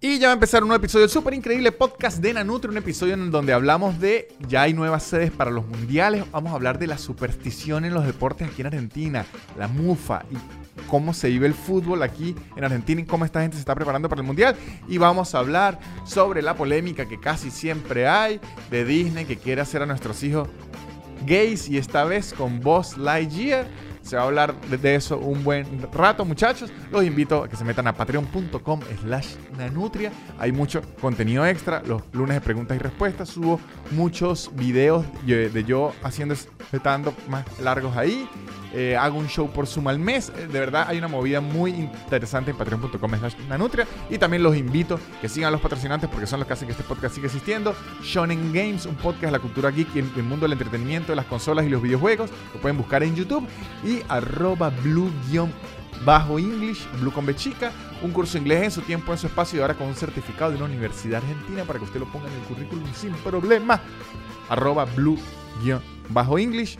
Y ya va a empezar un nuevo episodio del súper increíble podcast de Nanutri, un episodio en donde hablamos de ya hay nuevas sedes para los mundiales, vamos a hablar de la superstición en los deportes aquí en Argentina, la mufa y cómo se vive el fútbol aquí en Argentina y cómo esta gente se está preparando para el mundial. Y vamos a hablar sobre la polémica que casi siempre hay de Disney que quiere hacer a nuestros hijos gays y esta vez con Boss Lightyear se va a hablar de eso un buen rato, muchachos. Los invito a que se metan a patreon.com slash nanutria. Hay mucho contenido extra. Los lunes de preguntas y respuestas. Subo muchos videos de yo haciendo stand más largos ahí. Eh, hago un show por Zoom al mes. Eh, de verdad, hay una movida muy interesante en patreon.com slash nanutria. Y también los invito que sigan a los patrocinantes porque son los que hacen que este podcast siga existiendo. Shonen Games, un podcast de la cultura geek y el mundo del entretenimiento, de las consolas y los videojuegos. Lo pueden buscar en YouTube. Y arroba blue bajo English, Blue un curso inglés en su tiempo, en su espacio y ahora con un certificado de una universidad argentina para que usted lo ponga en el currículum sin problema. Arroba blue bajo English.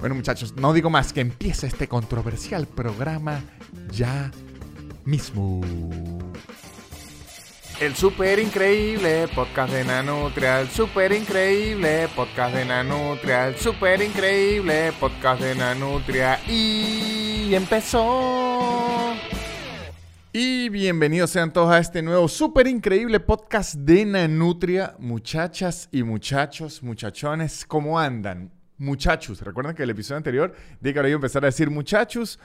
Bueno, muchachos, no digo más que empieza este controversial programa ya mismo. El super increíble podcast de Nanutria, el super increíble podcast de Nanutria, el super increíble podcast de Nanutria y empezó. Y bienvenidos sean todos a este nuevo super increíble podcast de Nanutria, muchachas y muchachos, muchachones, ¿cómo andan? Muchachos. Recuerden que el episodio anterior iba a empezar a decir muchachos.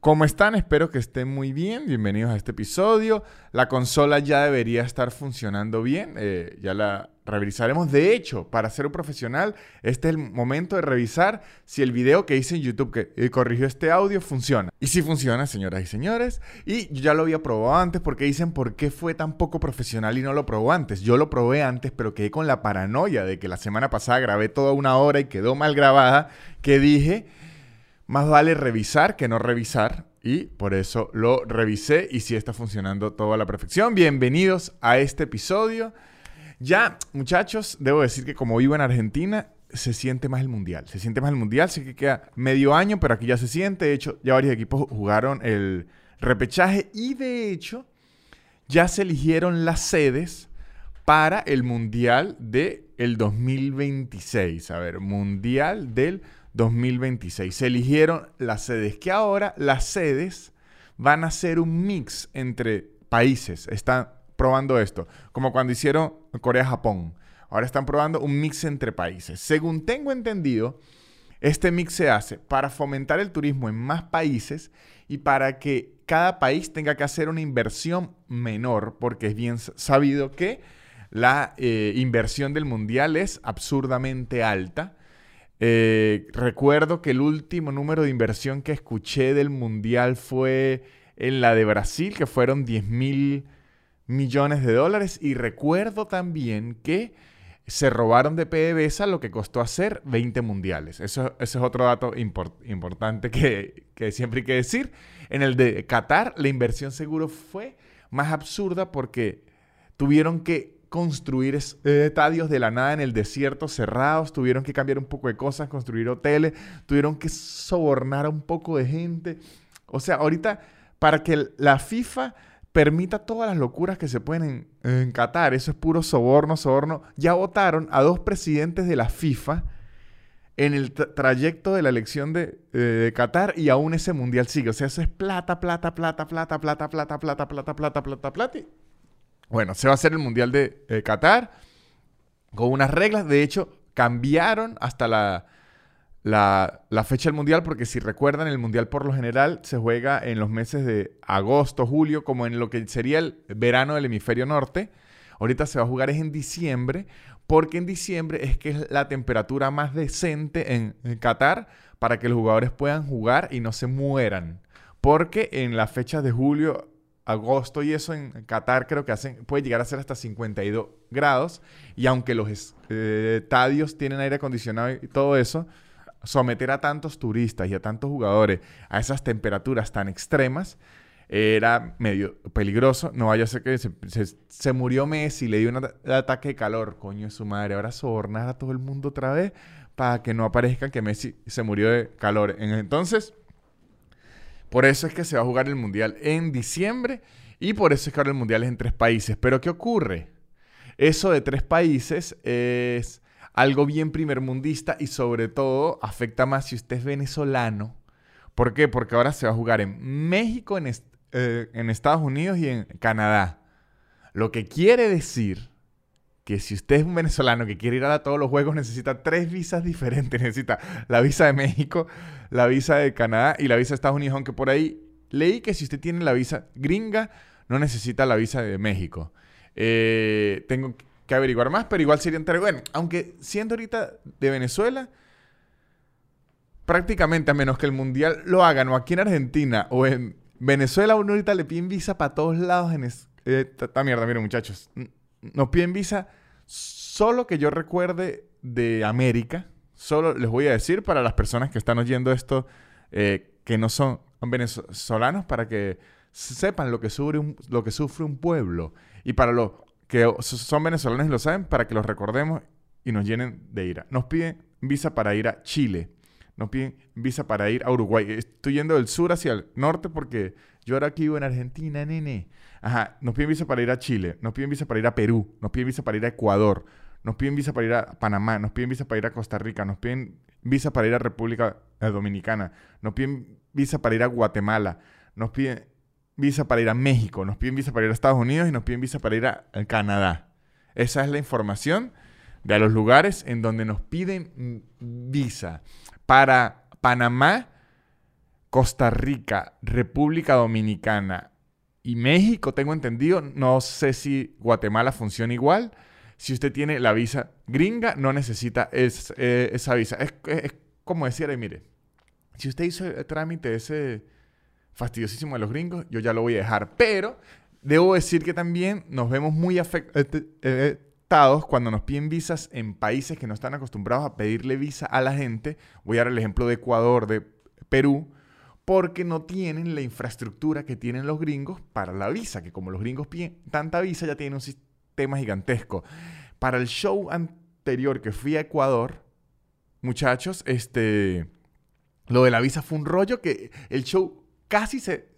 ¿Cómo están? Espero que estén muy bien. Bienvenidos a este episodio. La consola ya debería estar funcionando bien. Eh, ya la revisaremos. De hecho, para ser un profesional, este es el momento de revisar si el video que hice en YouTube que eh, corrigió este audio funciona. Y si funciona, señoras y señores. Y ya lo había probado antes porque dicen por qué fue tan poco profesional y no lo probó antes. Yo lo probé antes, pero quedé con la paranoia de que la semana pasada grabé toda una hora y quedó mal grabada, que dije más vale revisar que no revisar y por eso lo revisé y si está funcionando todo a la perfección. Bienvenidos a este episodio. Ya, muchachos, debo decir que como vivo en Argentina, se siente más el mundial. Se siente más el mundial, sé que queda medio año, pero aquí ya se siente. De hecho, ya varios equipos jugaron el repechaje y de hecho ya se eligieron las sedes para el mundial del el 2026. A ver, mundial del 2026. Se eligieron las sedes, que ahora las sedes van a ser un mix entre países. Están probando esto, como cuando hicieron Corea-Japón. Ahora están probando un mix entre países. Según tengo entendido, este mix se hace para fomentar el turismo en más países y para que cada país tenga que hacer una inversión menor, porque es bien sabido que la eh, inversión del mundial es absurdamente alta. Eh, recuerdo que el último número de inversión que escuché del Mundial fue en la de Brasil, que fueron 10 mil millones de dólares. Y recuerdo también que se robaron de PDVSA lo que costó hacer 20 mundiales. Eso, es otro dato importante que, que siempre hay que decir. En el de Qatar, la inversión seguro fue más absurda porque tuvieron que construir estadios de la nada en el desierto cerrados, tuvieron que cambiar un poco de cosas, construir hoteles, tuvieron que sobornar a un poco de gente. O sea, ahorita para que la FIFA permita todas las locuras que se pueden en, Qatar, eso es puro soborno, soborno, ya votaron a dos presidentes de la FIFA en el trayecto de la elección de, eh, de, Qatar y aún ese mundial sigue. O sea, eso es plata, plata, plata, plata, plata, plata, plata, plata, plata, plata, plata. Bueno, se va a hacer el Mundial de eh, Qatar con unas reglas. De hecho, cambiaron hasta la, la, fecha del Mundial porque si recuerdan, el Mundial por lo general se juega en los meses de agosto, julio, como en lo que sería el verano del hemisferio norte. Ahorita se va a jugar es en diciembre, porque en diciembre es que es la temperatura más decente en, en Qatar para que los jugadores puedan jugar y no se mueran. Porque en las fechas de julio agosto y eso en Qatar creo que hacen, puede llegar a ser hasta 52 grados. Y aunque los eh, estadios tienen aire acondicionado y todo eso, someter a tantos turistas y a tantos jugadores a esas temperaturas tan extremas era medio peligroso. No vaya a ser que se, murió Messi, le dio un ataque de calor, coño de su madre. Ahora sobornar a todo el mundo otra vez para que no aparezca que Messi se murió de calor. Entonces, por eso es que se va a jugar el Mundial en diciembre Y por eso es que ahora el mundial es en tres países. Pero ¿qué ocurre? Eso de tres países es algo bien primermundista y sobre todo afecta más si usted es venezolano. ¿Por qué? Porque ahora se va a jugar en México, en, eh, en Estados Unidos y en Canadá. Lo que quiere decir que si usted es un venezolano que quiere ir a todos los juegos necesita tres visas diferentes. Necesita la visa de México, la visa de Canadá y la visa de Estados Unidos. Aunque por ahí leí que si usted tiene la visa gringa, no necesita la visa de México. Eh, tengo que averiguar más, pero igual sería interesante. Bueno, aunque siendo ahorita de Venezuela, prácticamente a menos que el mundial lo hagan o aquí en Argentina o en Venezuela, uno ahorita le piden visa para todos lados en esta mierda. Miren, muchachos, nos piden visa solo que yo recuerde de América. Solo les voy a decir para las personas que están oyendo esto eh, que no son venezolanos para que sepan lo que, sufre un, lo que sufre un pueblo. Y para los que son venezolanos y lo saben, para que los recordemos y nos llenen de ira. Nos piden visa para ir a Chile. Nos piden visa para ir a Uruguay. Estoy yendo del sur hacia el norte porque yo ahora aquí vivo en Argentina, nene. Ajá, nos piden visa para ir a Chile, nos piden visa para ir a Perú, nos piden visa para ir a Ecuador, nos piden visa para ir a Panamá, nos piden visa para ir a Costa Rica, nos piden visa para ir a República Dominicana, nos piden visa para ir a Guatemala, nos piden visa para ir a México, nos piden visa para ir a Estados Unidos y nos piden visa para ir a, Canadá. Esa es la información de los lugares en donde nos piden visa. Para Panamá, Costa Rica, República Dominicana y México, tengo entendido, no sé si Guatemala funciona igual. Si usted tiene la visa gringa, no necesita eh, esa visa. Es, es como decir, mire, si usted hizo el trámite ese fastidiosísimo de los gringos, yo ya lo voy a dejar. Pero debo decir que también nos vemos muy afectados cuando nos piden visas en países que no están acostumbrados a pedirle visa a la gente. Voy a dar el ejemplo de Ecuador, de Perú, porque no tienen la infraestructura que tienen los gringos para la visa, que como los gringos piden tanta visa ya tienen un sistema gigantesco. Para el show anterior que fui a Ecuador, muchachos, este, lo de la visa fue un rollo que el show casi se,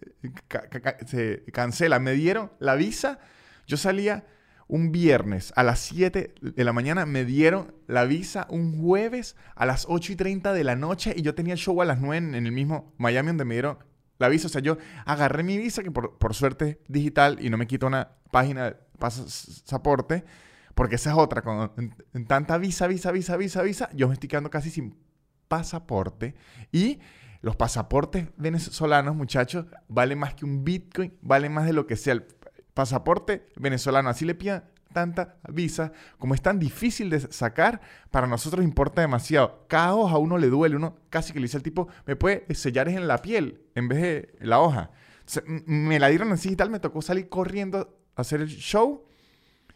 se cancela. Me dieron la visa, yo salía un viernes a las 7 de la mañana, me dieron la visa un jueves a las 8 y 30 de la noche y yo tenía el show a las 9 en, el mismo Miami donde me dieron la visa. O sea, yo agarré mi visa, que por, suerte es digital y no me quito una página de pasaporte, porque esa es otra. Con en tanta visa, visa, visa, visa, visa, yo me estoy quedando casi sin pasaporte y los pasaportes venezolanos, muchachos, valen más que un Bitcoin, valen más de lo que sea pasaporte venezolano. Así le pidan tanta visa, como es tan difícil de sacar, para nosotros importa demasiado. Cada hoja a uno le duele, uno casi que le dice al tipo, me puede sellar en la piel en vez de la hoja. me la dieron así y tal, me tocó salir corriendo a hacer el show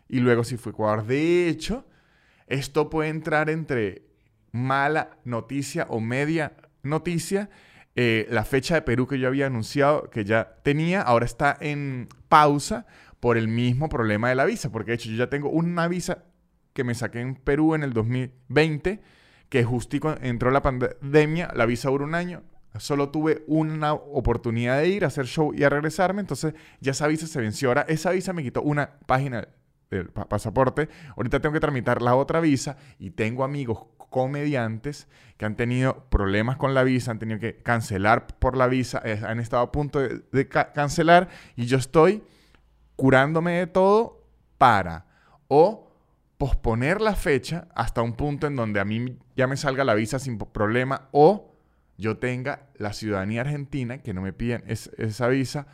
y luego sí fue Ecuador. De hecho, esto puede entrar entre mala noticia o media noticia. Eh, la fecha de Perú que yo había anunciado que ya tenía, ahora está en pausa por el mismo problema de la visa, porque de hecho yo ya tengo una visa que me saqué en Perú en el 2020, que justico entró la pandemia, la visa duró un año, solo tuve una oportunidad de ir a hacer show y a regresarme, entonces ya esa visa se venció. Ahora esa visa me quitó una página del pasaporte, ahorita tengo que tramitar la otra visa y tengo amigos comediantes que han tenido problemas con la visa, han tenido que cancelar por la visa, han estado a punto de, cancelar y yo estoy curándome de todo para o posponer la fecha hasta un punto en donde a mí ya me salga la visa sin problema o yo tenga la ciudadanía argentina, que no me piden esa visa,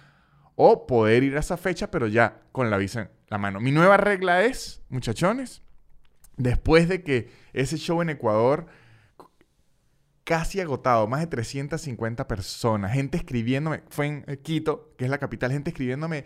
o poder ir a esa fecha, pero ya con la visa en la mano. Mi nueva regla es, muchachones, Después de que ese show en Ecuador casi agotado, más de 350 personas, gente escribiéndome, fue en Quito, que es la capital, gente escribiéndome,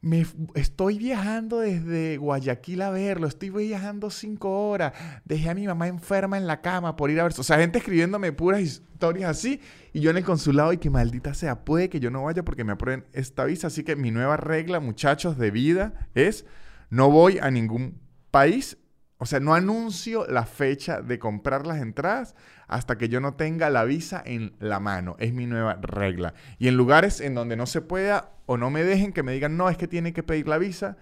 me estoy viajando desde Guayaquil a verlo, estoy viajando cinco horas, dejé a mi mamá enferma en la cama por ir a ver, o sea, gente escribiéndome puras historias así, y yo en el consulado, y que maldita sea, puede que yo no vaya porque me aprueben esta visa, así que mi nueva regla, muchachos, de vida es, no voy a ningún país o sea, no anuncio la fecha de comprar las entradas hasta que yo no tenga la visa en la mano. Es mi nueva regla. Y en lugares en donde no se pueda o no me dejen que me digan, no, es que tiene que pedir la visa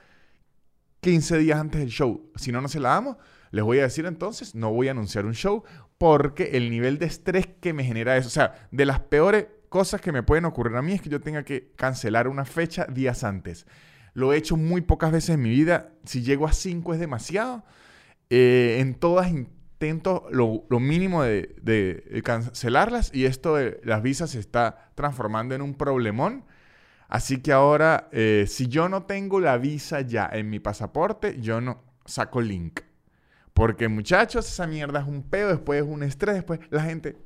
15 días antes del show. Si no, no se la damos. Les voy a decir entonces, no voy a anunciar un show porque el nivel de estrés que me genera eso, o sea, de las peores cosas que me pueden ocurrir a mí es que yo tenga que cancelar una fecha días antes. Lo he hecho muy pocas veces en mi vida. Si llego a 5 es demasiado. Eh, en todas intento lo, mínimo de, cancelarlas y esto de las visas se está transformando en un problemón. Así que ahora, eh, si yo no tengo la visa ya en mi pasaporte, yo no saco link. Porque muchachos, esa mierda es un pedo, después es un estrés, después la gente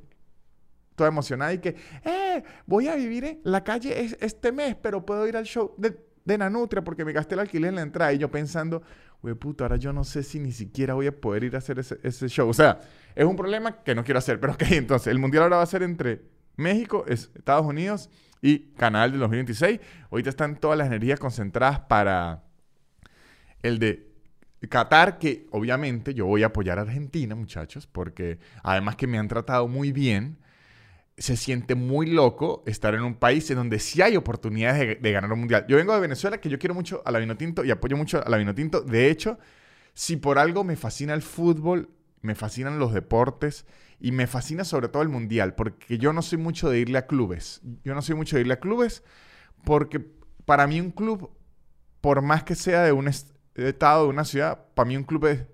toda emocionada y que, eh, voy a vivir en la calle este mes, pero puedo ir al show de, de Nanutria porque me gasté el alquiler en la entrada. Y yo pensando, güey, puto, ahora yo no sé si ni siquiera voy a poder ir a hacer ese, show. O sea, es un problema que no quiero hacer. Pero ok, entonces, el mundial ahora va a ser entre México, Estados Unidos y Canadá del 2026. Ahorita están todas las energías concentradas para el de Qatar, que obviamente yo voy a apoyar a Argentina, muchachos, porque además que me han tratado muy bien se siente muy loco estar en un país en donde sí hay oportunidades de, ganar un mundial. Yo vengo de Venezuela, que yo quiero mucho a la Vinotinto y apoyo mucho a la Vinotinto. De hecho, si por algo me fascina el fútbol, me fascinan los deportes y me fascina sobre todo el mundial, porque yo no soy mucho de irle a clubes. Yo no soy mucho de irle a clubes porque para mí un club, por más que sea de un estado, de una ciudad, para mí un club es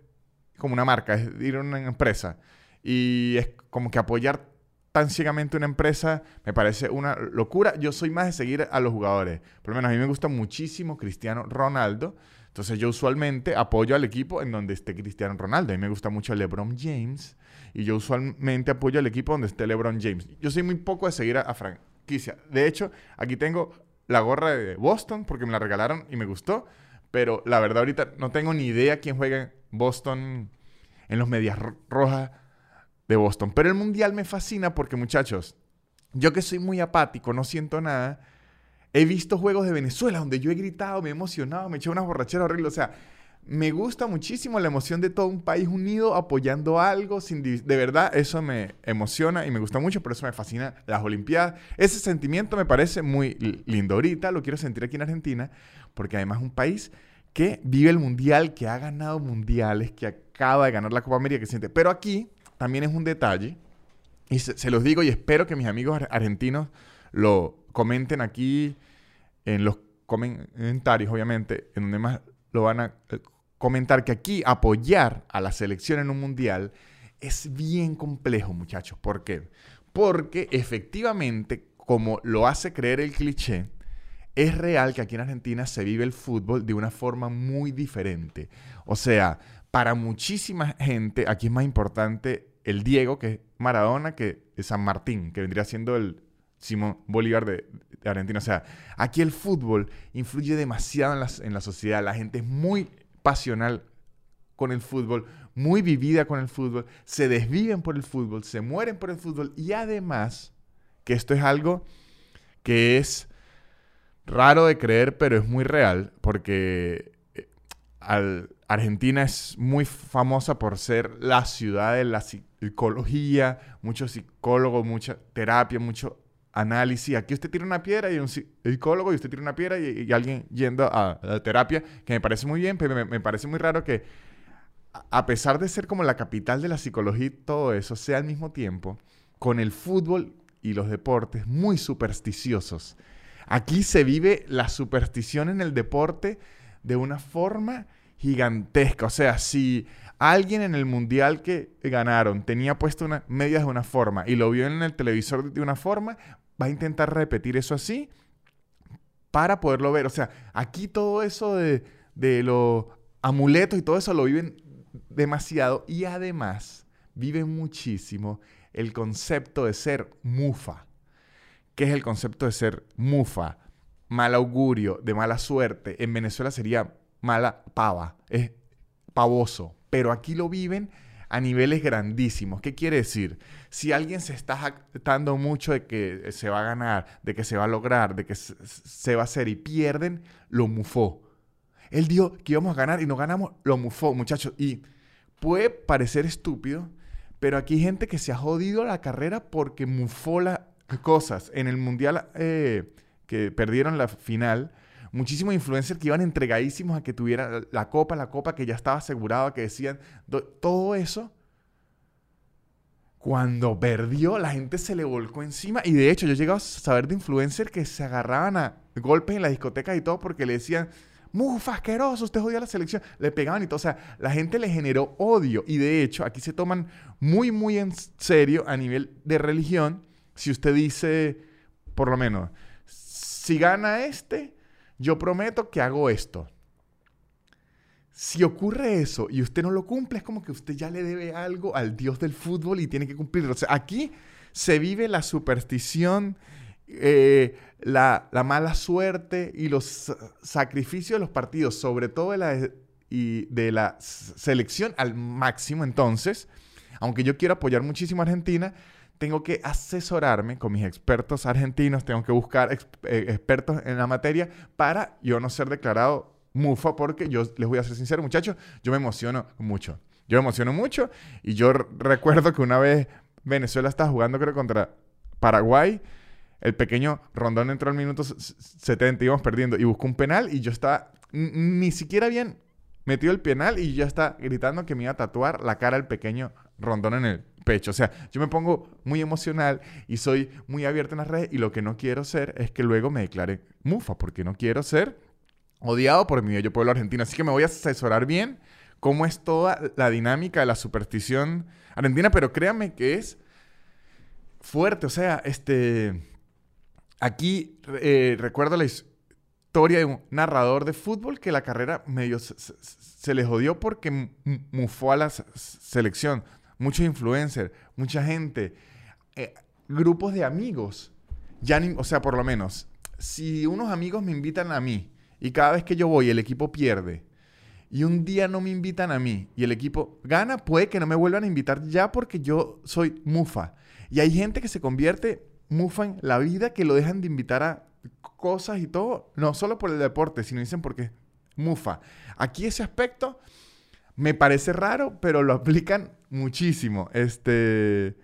como una marca, es ir a una empresa. Y es como que apoyar tan ciegamente una empresa me parece una locura. Yo soy más de seguir a los jugadores. Por lo menos a mí me gusta muchísimo Cristiano Ronaldo. Entonces yo usualmente apoyo al equipo en donde esté Cristiano Ronaldo. A mí me gusta mucho LeBron James. Y yo usualmente apoyo al equipo donde esté LeBron James. Yo soy muy poco de seguir a, franquicia. De hecho, aquí tengo la gorra de Boston porque me la regalaron y me gustó. Pero la verdad ahorita no tengo ni idea quién juega en Boston en los medias rojas de Boston. Pero el Mundial me fascina porque, muchachos, yo que soy muy apático, no siento nada, he visto juegos de Venezuela donde yo he gritado, me he emocionado, me he echado unas borracheras horribles. O sea, me gusta muchísimo la emoción de todo un país unido apoyando algo. Sin de verdad, eso me emociona y me gusta mucho, por eso me fascina las Olimpiadas. Ese sentimiento me parece muy lindo. Ahorita lo quiero sentir aquí en Argentina, porque además es un país que vive el mundial, que ha ganado mundiales, que acaba de ganar la Copa América, que siente. Pero aquí también es un detalle, y se, los digo y espero que mis amigos argentinos lo comenten aquí en los comentarios, obviamente, en donde más lo van a eh, comentar, que aquí apoyar a la selección en un mundial es bien complejo, muchachos. ¿Por qué? Porque efectivamente, como lo hace creer el cliché, es real que aquí en Argentina se vive el fútbol de una forma muy diferente. O sea, para muchísima gente aquí es más importante el Diego, que es Maradona, que es San Martín, que vendría siendo el Simón Bolívar de, Argentina. O sea, aquí el fútbol influye demasiado en, en la sociedad. La gente es muy pasional con el fútbol, muy vivida con el fútbol, se desviven por el fútbol, se mueren por el fútbol y además, que esto es algo que es raro de creer, pero es muy real, porque eh, Argentina es muy famosa por ser la ciudad de la psicología, mucho psicólogo, mucha terapia, mucho análisis. Aquí usted tiene una piedra y un psicólogo y usted tiene una piedra y, alguien yendo a, la terapia, que me parece muy bien, pero me, me, parece muy raro que a pesar de ser como la capital de la psicología y todo eso, sea al mismo tiempo con el fútbol y los deportes muy supersticiosos. Aquí se vive la superstición en el deporte de una forma gigantesca. O sea, si alguien en el mundial que ganaron tenía puesto una medias de una forma y lo vio en el televisor de una forma, va a intentar repetir eso así para poderlo ver. O sea, aquí todo eso de, de los amuletos y todo eso lo viven demasiado y además viven muchísimo el concepto de ser mufa. ¿Qué es el concepto de ser mufa? Mal augurio, de mala suerte. En Venezuela sería mala pava, es pavoso, pero aquí lo viven a niveles grandísimos. ¿Qué quiere decir? Si alguien se está jactando mucho de que se va a ganar, de que se va a lograr, de que se va a hacer y pierden, lo mufó. Él dijo que íbamos a ganar y no ganamos, lo mufó, muchachos. Y puede parecer estúpido, pero aquí hay gente que se ha jodido la carrera porque mufó las cosas. En el mundial eh, que perdieron la final, muchísimos influencers que iban entregadísimos a que tuviera la copa, la copa que ya estaba asegurada, que decían todo eso. Cuando perdió, la gente se le volcó encima. Y de hecho, yo he llegado a saber de influencers que se agarraban a golpes en la discoteca y todo porque le decían, Mufa, asqueroso, usted jodió la selección. Le pegaban y todo. O sea, la gente le generó odio. Y de hecho, aquí se toman muy, muy en serio a nivel de religión. Si usted dice, por lo menos, si gana este, yo prometo que hago esto. Si ocurre eso y usted no lo cumple, es como que usted ya le debe algo al dios del fútbol y tiene que cumplirlo. O sea, aquí se vive la superstición, eh, la, mala suerte y los sacrificios de los partidos, sobre todo de la, y de la selección al máximo. Entonces, aunque yo quiero apoyar muchísimo a Argentina, tengo que asesorarme con mis expertos argentinos, tengo que buscar eh, expertos en la materia para yo no ser declarado mufa, porque yo les voy a ser sincero, muchachos, yo me emociono mucho. Yo me emociono mucho y yo recuerdo que una vez Venezuela estaba jugando, creo, contra Paraguay. El pequeño Rondón entró al minuto 70, íbamos perdiendo y buscó un penal y yo estaba ni siquiera bien metido el penal y ya está gritando que me iba a tatuar la cara del pequeño Rondón en el pecho. O sea, yo me pongo muy emocional y soy muy abierto en las redes y lo que no quiero ser es que luego me declare mufa, porque no quiero ser odiado por mi bello pueblo argentino. Así que me voy a asesorar bien cómo es toda la dinámica de la superstición argentina, pero créanme que es fuerte. O sea, este... Aquí eh, recuerdo la historia de un narrador de fútbol que la carrera medio se, se le jodió porque mufó a la selección muchos influencers, mucha gente, eh, grupos de amigos. Ya o sea, por lo menos, si unos amigos me invitan a mí y cada vez que yo voy el equipo pierde y un día no me invitan a mí y el equipo gana, puede que no me vuelvan a invitar ya porque yo soy mufa. Y hay gente que se convierte mufa en la vida que lo dejan de invitar a cosas y todo, no solo por el deporte, sino dicen porque mufa. Aquí ese aspecto me parece raro, pero lo aplican muchísimo. Este,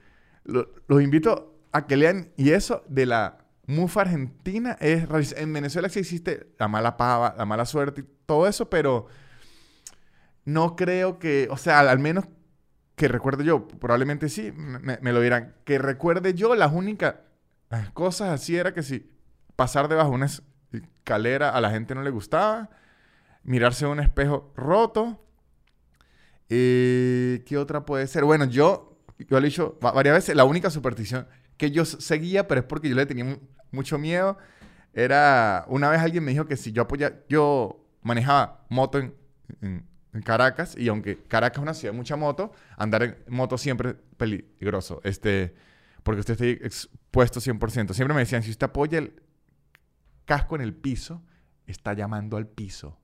los invito a que lean. Y eso de la mufa argentina es En Venezuela sí existe la mala pava, la mala suerte y todo eso, pero no creo que, o sea, al menos que recuerde yo, probablemente sí, me, lo dirán, que recuerde yo, las únicas cosas así era que si pasar debajo de una escalera a la gente no le gustaba, mirarse un espejo roto, eh, ¿Qué otra puede ser? Bueno, yo, yo le he dicho varias veces, la única superstición que yo seguía, pero es porque yo le tenía mucho miedo, era una vez alguien me dijo que si yo apoyaba, yo manejaba moto en, Caracas, y aunque Caracas es una ciudad de mucha moto, andar en moto siempre es peligroso, este, porque usted está expuesto 100%. Siempre me decían, si usted apoya el casco en el piso, está llamando al piso.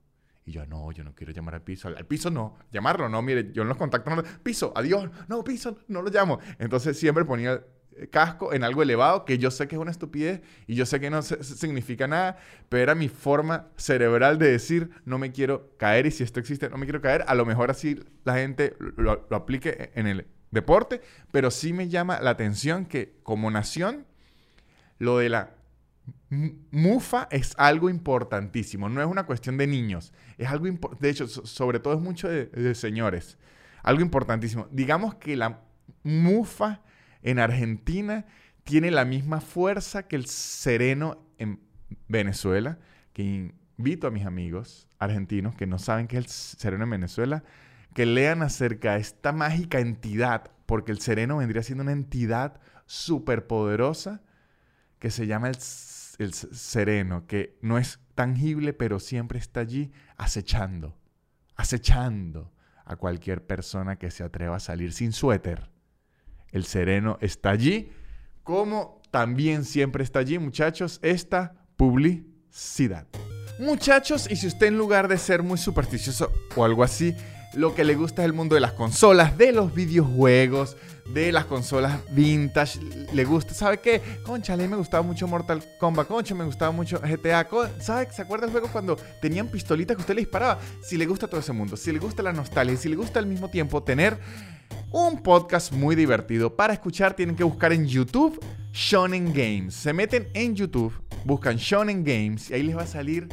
Y yo, no, yo no quiero llamar al piso. Al, piso no, llamarlo no. Mire, yo en los contactos no. Piso, adiós. No, piso, no lo llamo. Entonces siempre ponía casco en algo elevado que yo sé que es una estupidez y yo sé que no significa nada, pero era mi forma cerebral de decir no me quiero caer y si esto existe no me quiero caer. A lo mejor así la gente lo, lo aplique en el deporte, pero sí me llama la atención que como nación lo de la Mufa es algo importantísimo, no es una cuestión de niños, es algo de hecho, sobre todo es mucho de, señores, algo importantísimo. Digamos que la Mufa en Argentina tiene la misma fuerza que el sereno en Venezuela, que invito a mis amigos argentinos que no saben qué es el sereno en Venezuela, que lean acerca de esta mágica entidad, porque el sereno vendría siendo una entidad superpoderosa que se llama el el sereno, que no es tangible, pero siempre está allí acechando, acechando a cualquier persona que se atreva a salir sin suéter. El sereno está allí, como también siempre está allí, muchachos, esta publicidad. Muchachos, y si usted en lugar de ser muy supersticioso o algo así, lo que le gusta es el mundo de las consolas, de los videojuegos, de las consolas vintage. Le gusta, ¿sabe qué? Concha, a mí me gustaba mucho Mortal Kombat, concha, me gustaba mucho GTA. ¿Sabe? ¿Se acuerda el juego cuando tenían pistolitas que usted le disparaba? Si le gusta todo ese mundo, si le gusta la nostalgia, si le gusta al mismo tiempo tener un podcast muy divertido. Para escuchar tienen que buscar en YouTube Shonen Games. Se meten en YouTube, buscan Shonen Games y ahí les va a salir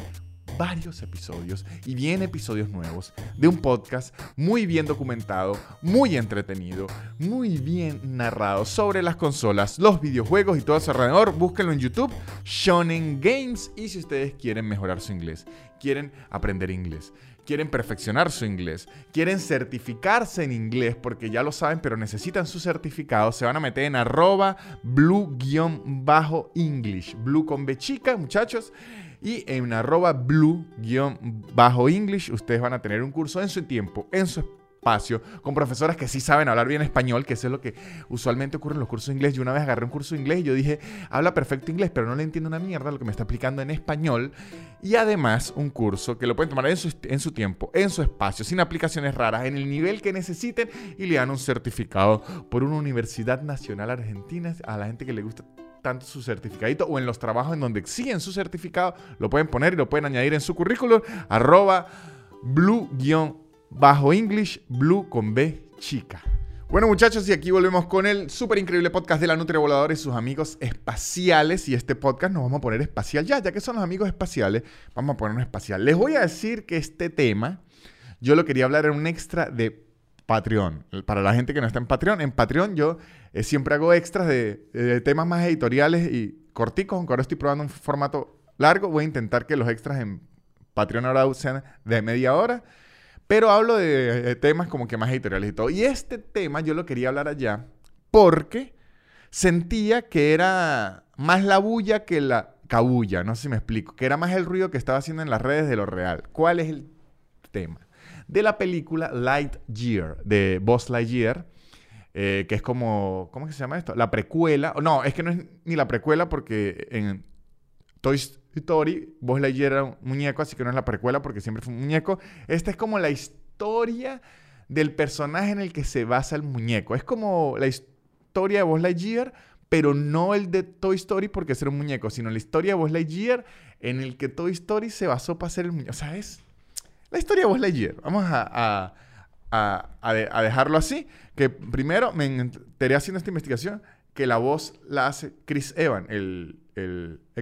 varios episodios y bien episodios nuevos de un podcast muy bien documentado, muy entretenido, muy bien narrado sobre las consolas, los videojuegos y todo su alrededor. Búsquenlo en YouTube, Shonen Games. Y si ustedes quieren mejorar su inglés, quieren aprender inglés, quieren perfeccionar su inglés, quieren certificarse en inglés porque ya lo saben, pero necesitan su certificado, se van a meter en arroba blue-english. Blue con B chica, muchachos. Y en arroba blue-english ustedes van a tener un curso en su tiempo, en su espacio, con profesoras que sí saben hablar bien español, que eso es lo que usualmente ocurre en los cursos de inglés. Yo una vez agarré un curso de inglés y yo dije, habla perfecto inglés, pero no le entiendo una mierda lo que me está explicando en español. Y además un curso que lo pueden tomar en su, tiempo, en su espacio, sin aplicaciones raras, en el nivel que necesiten y le dan un certificado por una Universidad Nacional Argentina a la gente que le gusta tanto su certificadito o en los trabajos en donde exigen su certificado, lo pueden poner y lo pueden añadir en su currículum, arroba blue-english, blue con B chica. Bueno muchachos, y aquí volvemos con el súper increíble podcast de la Nutria Voladora y sus amigos espaciales. Y este podcast nos vamos a poner espacial ya, ya que son los amigos espaciales, vamos a ponernos espacial. Les voy a decir que este tema, yo lo quería hablar en un extra de Patreon. Para la gente que no está en Patreon, en Patreon yo eh, siempre hago extras de, temas más editoriales y corticos, aunque ahora estoy probando un formato largo. Voy a intentar que los extras en Patreon ahora sean de media hora. Pero hablo de, temas como que más editoriales y todo. Y este tema yo lo quería hablar allá porque sentía que era más la bulla que la cabulla. No sé si me explico. Que era más el ruido que estaba haciendo en las redes de lo real. ¿Cuál es el tema? de la película Lightyear, de Buzz Lightyear, eh, que es como, ¿cómo se llama esto? La precuela, no, es que no es ni la precuela porque en Toy Story Buzz Lightyear era un muñeco, así que no es la precuela porque siempre fue un muñeco. Esta es como la historia del personaje en el que se basa el muñeco. Es como la historia de Buzz Lightyear, pero no el de Toy Story porque es un muñeco, sino la historia de Buzz Lightyear en el que Toy Story se basó para ser el muñeco. O sea, es la historia de Buzz Lightyear. Vamos a, dejarlo así. Que primero me enteré haciendo esta investigación que la voz la hace Chris Evans, el,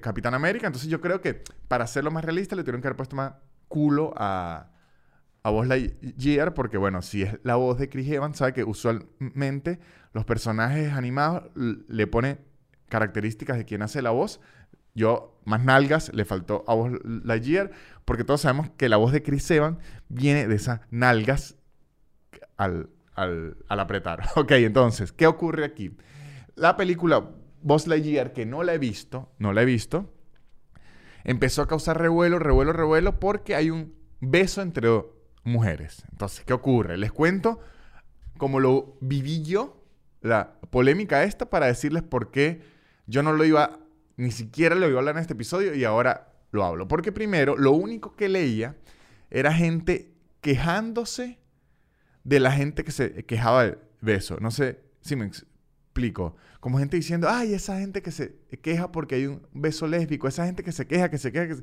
Capitán América. Entonces yo creo que para hacerlo más realista le tuvieron que haber puesto más culo a, a Buzz Lightyear. Porque bueno, si es la voz de Chris Evans, sabe que usualmente los personajes animados le ponen características de quien hace la voz. Yo, más nalgas, le faltó a Buzz Lightyear, porque todos sabemos que la voz de Chris Evans viene de esas nalgas al, apretar. ok, entonces, ¿qué ocurre aquí? La película Buzz Lightyear, que no la he visto, no la he visto, empezó a causar revuelo, revuelo, revuelo, porque hay un beso entre mujeres. Entonces, ¿qué ocurre? Les cuento cómo lo viví yo, la polémica esta, para decirles por qué yo no lo iba ni siquiera lo iba a hablar en este episodio y ahora lo hablo. Porque primero, lo único que leía era gente quejándose de la gente que se quejaba del beso. No sé si me explico. Como gente diciendo, ay, esa gente que se queja porque hay un beso lésbico, esa gente que se queja, que se queja. Que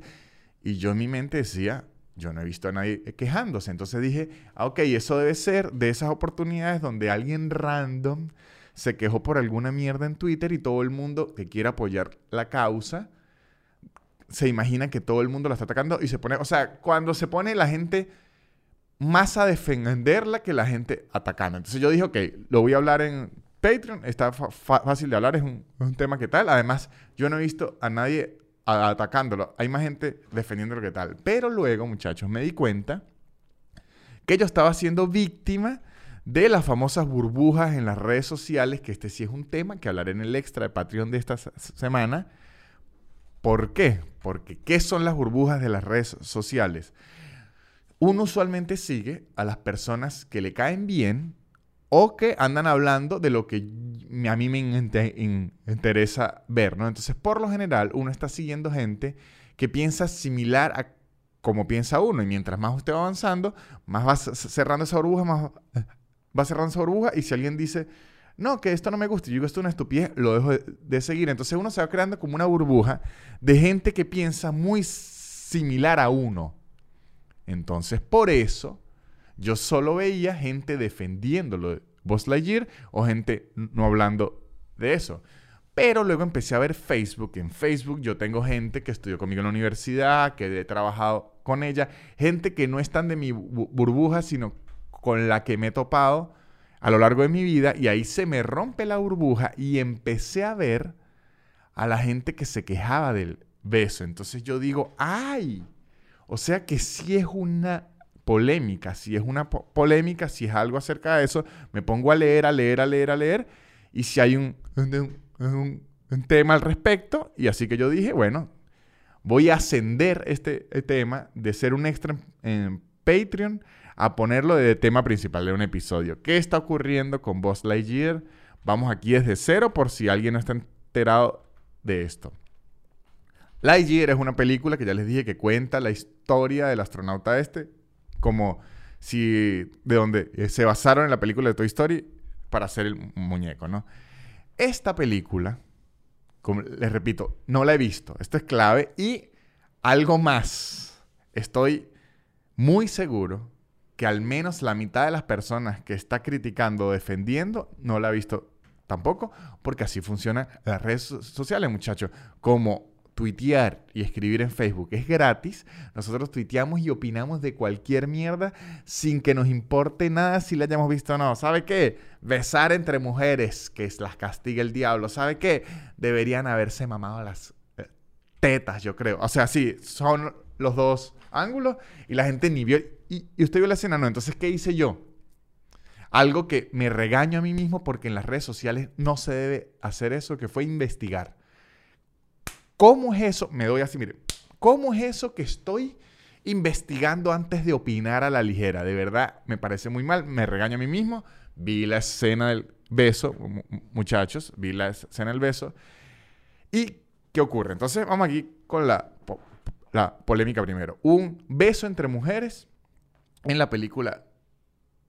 Y yo en mi mente decía, yo no he visto a nadie quejándose. Entonces dije, ah, ok, eso debe ser de esas oportunidades donde alguien random se quejó por alguna mierda en Twitter y todo el mundo que quiere apoyar la causa se imagina que todo el mundo la está atacando y se pone, o sea, cuando se pone la gente más a defenderla que la gente atacando. Entonces yo dije, ok, lo voy a hablar en Patreon, está fácil de hablar, es un, tema que tal. Además, yo no he visto a nadie atacándolo, hay más gente defendiéndolo que tal. Pero luego, muchachos, me di cuenta que yo estaba siendo víctima de las famosas burbujas en las redes sociales, que este sí es un tema que hablaré en el extra de Patreon de esta semana. ¿Por qué? Porque ¿qué son las burbujas de las redes sociales? Uno usualmente sigue a las personas que le caen bien o que andan hablando de lo que a mí me interesa ver, ¿no? Entonces, por lo general, uno está siguiendo gente que piensa similar a como piensa uno. Y mientras más usted va avanzando, más va cerrando esa burbuja, más va cerrando esa burbuja. Y si alguien dice, no, que esto no me gusta, yo digo, esto es una estupidez, lo dejo de, seguir. Entonces uno se va creando como una burbuja de gente que piensa muy similar a uno. Entonces, por eso, yo solo veía gente defendiéndolo de Buzz o gente no hablando de eso. Pero luego empecé a ver Facebook. En Facebook yo tengo gente que estudió conmigo en la universidad, que he trabajado con ella, gente que no están de mi burbuja, sino con la que me he topado a lo largo de mi vida y ahí se me rompe la burbuja y empecé a ver a la gente que se quejaba del beso. Entonces yo digo, ay, o sea que si es una polémica, si es una polémica, si es algo acerca de eso, me pongo a leer, a leer, a leer, a leer, y si hay un, un, tema al respecto, y así que yo dije, bueno, voy a ascender este, este tema de ser un extra en Patreon a ponerlo de tema principal de un episodio. ¿Qué está ocurriendo con Boss Lightyear? Vamos aquí desde cero por si alguien no está enterado de esto. Lightyear es una película que ya les dije que cuenta la historia del astronauta este, como si de donde eh, se basaron en la película de Toy Story para hacer el muñeco, ¿no? Esta película, como les repito, no la he visto. Esto es clave y algo más. Estoy muy seguro que al menos la mitad de las personas que está criticando o defendiendo no la ha visto tampoco, porque así funcionan las redes sociales, muchachos. Como tuitear y escribir en Facebook es gratis, nosotros tuiteamos y opinamos de cualquier mierda sin que nos importe nada si la hayamos visto o no. ¿Sabe qué? Besar entre mujeres, que las castiga el diablo. ¿Sabe qué? Deberían haberse mamado las eh, tetas, yo creo. O sea, sí, son los dos ángulos y la gente ni vio. Y, usted vio la escena, no. Entonces, ¿qué hice yo? Algo que me regaño a mí mismo porque en las redes sociales no se debe hacer eso, que fue investigar. ¿Cómo es eso? Me doy así, mire. ¿Cómo es eso que estoy investigando antes de opinar a la ligera? De verdad, me parece muy mal. Me regaño a mí mismo. Vi la escena del beso, muchachos. Vi la escena del beso. ¿Y qué ocurre? Entonces, vamos aquí con la la polémica primero. Un beso entre mujeres en la película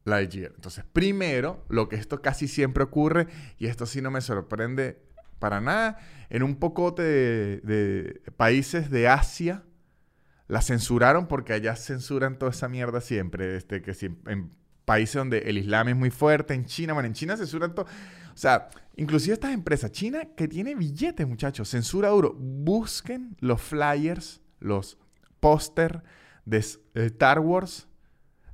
Lightyear. Entonces, primero, lo que esto casi siempre ocurre, y esto sí no me sorprende para nada, en un pocote de, países de Asia, la censuraron porque allá censuran toda esa mierda siempre. Este, que en países donde el Islam es muy fuerte, en China, bueno, en China censuran todo. O sea, inclusive estas empresas, China que tiene billetes, muchachos, censura duro. Busquen los flyers los póster de Star Wars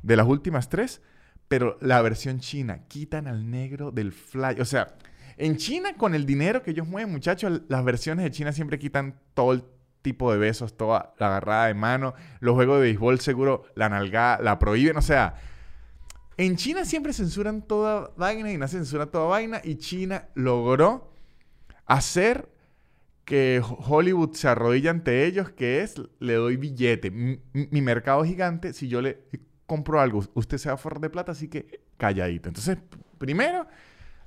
de las últimas tres, pero la versión china, quitan al negro del fly. O sea, en China, con el dinero que ellos mueven, muchachos, las versiones de China siempre quitan todo el tipo de besos, toda la agarrada de mano. Los juegos de béisbol seguro la nalgada la prohíben. O sea, en China siempre censuran toda vaina y no censura toda vaina. Y China logró hacer que Hollywood se arrodilla ante ellos, que es, le doy billete. Mi, mercado es gigante, si yo le compro algo, usted se va a de plata, así que calladito. Entonces, primero,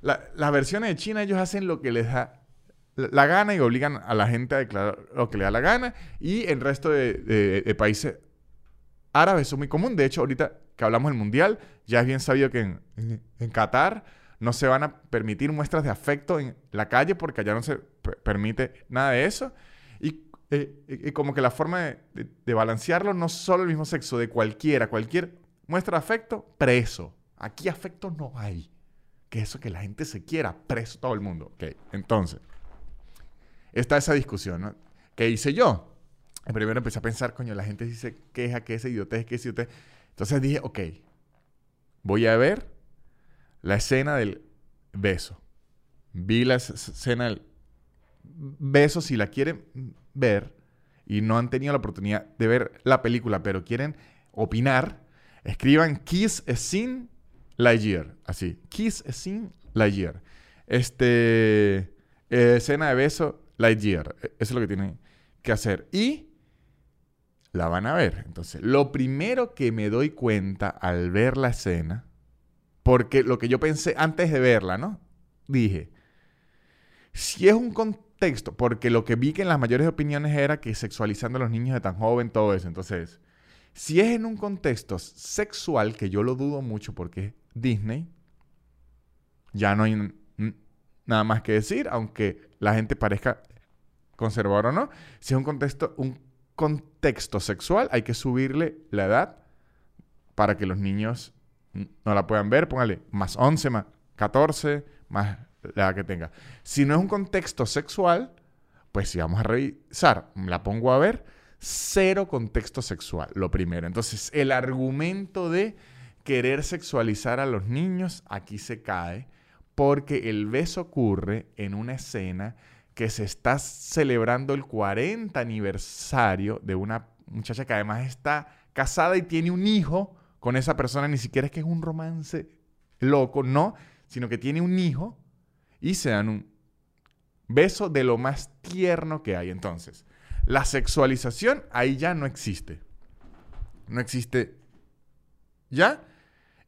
las versiones de China, ellos hacen lo que les da la gana y obligan a la gente a declarar lo que le da la gana. Y el resto de, países árabes es muy común. De hecho, ahorita que hablamos del Mundial, ya es bien sabido que en, en Qatar no se van a permitir muestras de afecto en la calle porque allá no se permite nada de eso. Eh, y, como que la forma de, balancearlo no solo el mismo sexo, de cualquiera, cualquier muestra de afecto, preso. Aquí afecto no hay. Que eso que la gente se quiera, preso todo el mundo. Ok, entonces, está esa discusión, ¿no? ¿Qué hice yo? Primero empecé a pensar, coño, la gente dice queja, que ese idiotez, que ese idiotez. Entonces dije, ok, voy a ver la escena del beso. Vi la escena del beso. Si la quieren ver y no han tenido la oportunidad de ver la película, pero quieren opinar, escriban Kiss Scene Lightyear. Así. Kiss Scene Lightyear. Este. escena de beso Lightyear. E, eso es lo que tienen que hacer. Y la van a ver. Entonces, lo primero que me doy cuenta al ver la escena porque lo que yo pensé antes de verla, ¿no? Dije, si es un contexto, porque lo que vi que en las mayores opiniones era que sexualizando a los niños de tan joven, todo eso. Entonces, Si es en un contexto sexual, que yo lo dudo mucho porque Disney, ya no hay nada más que decir, aunque la gente parezca conservador o no. Si es un contexto, un contexto sexual, hay que subirle la edad para que los niños no la puedan ver. Póngale más 11, más 14, más la edad que tenga. Si no es un contexto sexual, pues si vamos a revisar, la pongo a ver, cero contexto sexual, lo primero. Entonces, el argumento de querer sexualizar a los niños aquí se cae porque el beso ocurre en una escena que se está celebrando el 40 aniversario de una muchacha que además está casada y tiene un hijo con esa persona, ni siquiera es que es un romance loco, no, sino que tiene un hijo y se dan un beso de lo más tierno que hay. Entonces, la sexualización ahí ya no existe. No existe ya.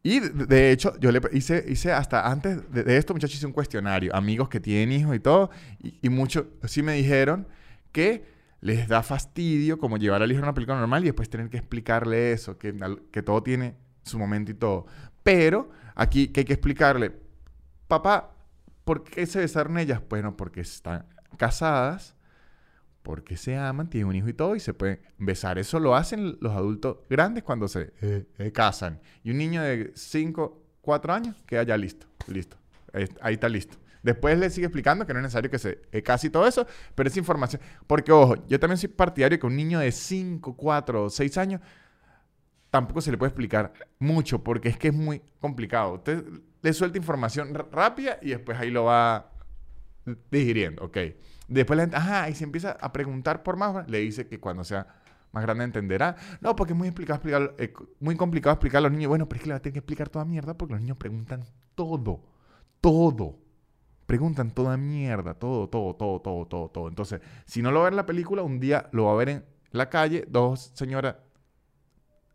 Y de hecho, yo le hice, hice hasta antes de, esto, muchachos, hice un cuestionario. Amigos que tienen hijos y todo. Y, muchos sí me dijeron que les da fastidio como llevar al hijo a una película normal y después tener que explicarle eso, que, que todo tiene su momento y todo. Pero aquí que hay que explicarle, papá, ¿por qué se besaron ellas? Bueno, porque están casadas porque se aman, tienen un hijo y todo, y se pueden besar. Eso lo hacen los adultos grandes cuando se eh, eh, casan. Y un niño de 5, 4 años queda ya listo, listo. Ahí está listo. Después le sigue explicando que no es necesario que se eh, casi todo eso, pero es información. Porque, ojo, yo también soy partidario que un niño de 5, 4 6 años tampoco se le puede explicar mucho, porque es que es muy complicado. Usted le suelta información rápida y después ahí lo va digiriendo, ok. Después la gente, ajá, y se empieza a preguntar por más, le dice que cuando sea más grande entenderá. No, porque es muy, explicar, eh, muy complicado explicar a los niños. Bueno, pero es que le va a tener que explicar toda mierda porque los niños preguntan todo, todo. Preguntan toda mierda, todo, todo, todo, todo, todo, todo. Entonces, si no lo ve en la película, un día lo va a ver en la calle, dos señoras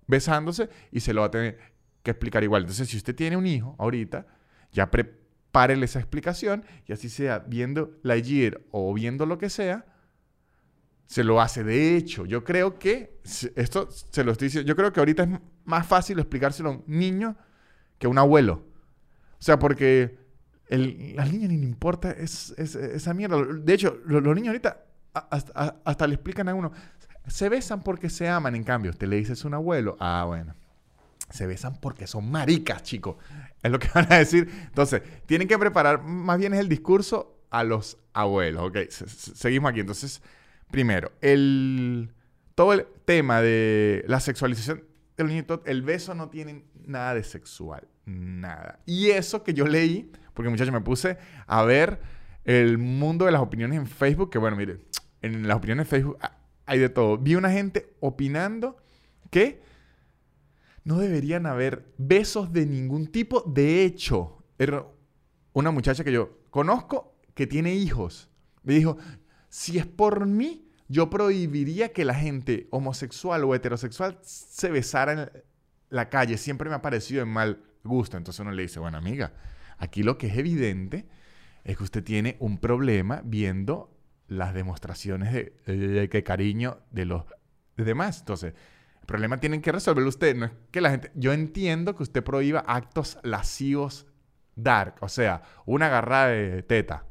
besándose y se lo va a tener que explicar igual. Entonces, si usted tiene un hijo ahorita, ya pre párele esa explicación y así sea viendo la Lightyear o viendo lo que sea, se lo hace. De hecho, yo creo que, esto se lo estoy diciendo, yo creo que ahorita es más fácil explicárselo a un niño que a un abuelo. O sea, porque el, al niño ni le importa esa mierda. De hecho, los, niños ahorita hasta, hasta, le explican a uno, se besan porque se aman, en cambio, usted le dices un abuelo, ah, bueno se besan porque son maricas, chicos. Es lo que van a decir. Entonces, tienen que preparar, más bien es el discurso a los abuelos. Ok, seguimos aquí. Entonces, primero, el, todo el tema de la sexualización del niño, el beso no tiene nada de sexual. Nada. Y eso que yo leí, porque muchachos me puse a ver el mundo de las opiniones en Facebook, que bueno, mire, en las opiniones en Facebook hay de todo. Vi una gente opinando que no deberían haber besos de ningún tipo. De hecho, era una muchacha que yo conozco que tiene hijos. Me dijo, si es por mí, yo prohibiría que la gente homosexual o heterosexual se besara en la calle. Siempre me ha parecido de mal gusto. Entonces uno le dice, bueno amiga, aquí lo que es evidente es que usted tiene un problema viendo las demostraciones de, de cariño de los demás. Entonces, el problema tienen que resolverlo ustedes. No es que la gente. Yo entiendo que usted prohíba actos lascivos dark. O sea, una agarrada de teta,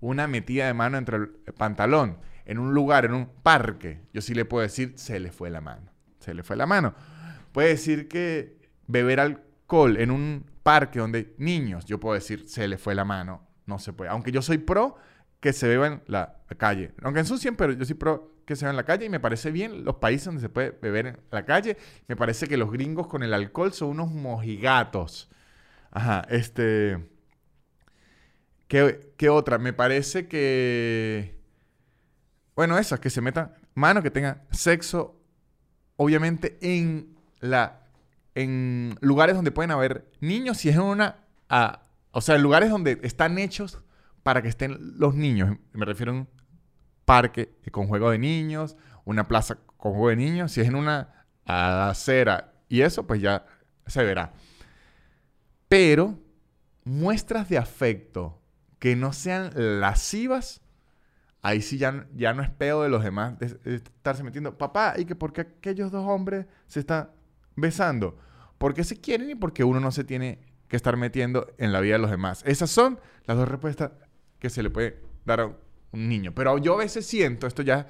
una metida de mano entre el pantalón, en un lugar, en un parque. Yo sí le puedo decir, se le fue la mano. Se le fue la mano. Puede decir que beber alcohol en un parque donde niños, yo puedo decir, se le fue la mano. No se puede. Aunque yo soy pro que se beba en la calle. Aunque ensucien, pero yo soy pro que se va en la calle y me parece bien los países donde se puede beber en la calle. Me parece que los gringos con el alcohol son unos mojigatos. Ajá, este... ¿Qué, otra? Me parece que... Bueno, esas, que se metan mano, que tengan sexo, obviamente en la... En lugares donde pueden haber niños, si es en una... o sea, en lugares donde están hechos para que estén los niños. Me refiero a parque con juego de niños, una plaza con juego de niños. Si es en una acera y eso, pues ya se verá. Pero muestras de afecto que no sean lascivas, ahí sí ya, ya no es pedo de los demás de, estarse metiendo. Papá, ¿y que por qué aquellos dos hombres se están besando? Porque se quieren y porque uno no se tiene que estar metiendo en la vida de los demás. Esas son las dos respuestas que se le puede dar a niño. Pero yo a veces siento, esto ya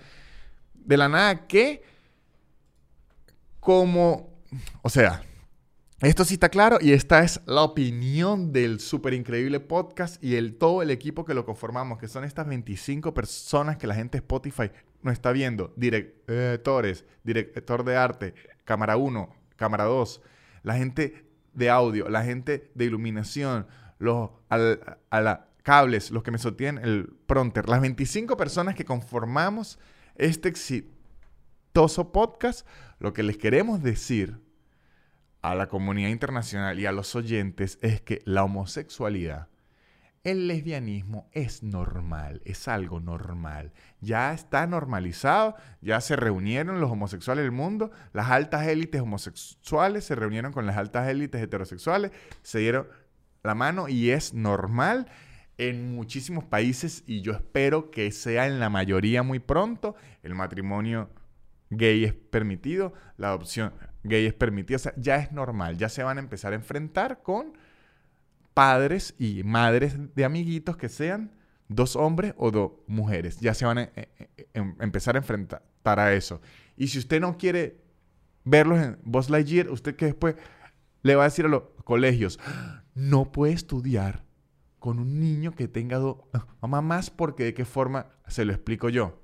de la nada, que como, o sea, esto sí está claro y esta es la opinión del súper increíble podcast y el, todo el equipo que lo conformamos, que son estas 25 personas que la gente Spotify no está viendo. Directores, director de arte, cámara 1, cámara 2, la gente de audio, la gente de iluminación, los a la, cables, los que me sostienen el pronter, las 25 personas que conformamos este exitoso podcast, lo que les queremos decir a la comunidad internacional y a los oyentes es que la homosexualidad, el lesbianismo es normal, es algo normal. Ya está normalizado, ya se reunieron los homosexuales del mundo, las altas élites homosexuales se reunieron con las altas élites heterosexuales, se dieron la mano y es normal en muchísimos países y yo espero que sea en la mayoría muy pronto. El matrimonio gay es permitido, la adopción gay es permitida, o sea, ya es normal, ya se van a empezar a enfrentar con padres y madres de amiguitos que sean dos hombres o dos mujeres, ya se van a eh, eh, em, empezar a enfrentar a eso. Y si usted no quiere verlos en Buzz Lightyear, usted que después le va a decir a los colegios, no puede estudiar con un niño que tenga dos mamás porque de qué forma se lo explico yo.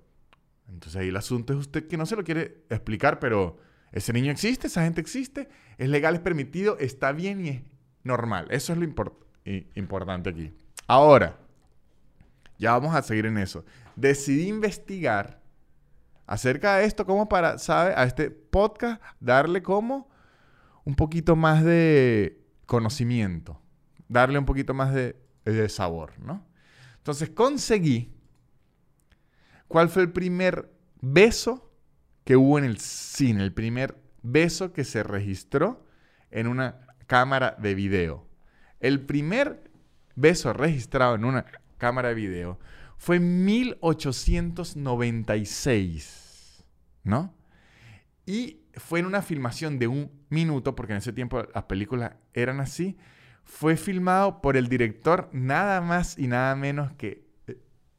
Entonces ahí el asunto es usted que no se lo quiere explicar, pero ese niño existe, esa gente existe, es legal, es permitido, está bien y es normal. Eso es lo importante aquí. Ahora, ya vamos a seguir en eso. Decidí investigar acerca de esto como para, ¿sabe? A este podcast darle como un poquito más de conocimiento, darle un poquito más de, de sabor, ¿no? Entonces conseguí cuál fue el primer beso que hubo en el cine, el primer beso que se registró en una cámara de video. El primer beso registrado en una cámara de video fue en 1896, ¿no? Y fue en una filmación de un minuto, porque en ese tiempo las películas eran así. Fue filmado por el director nada más y nada menos que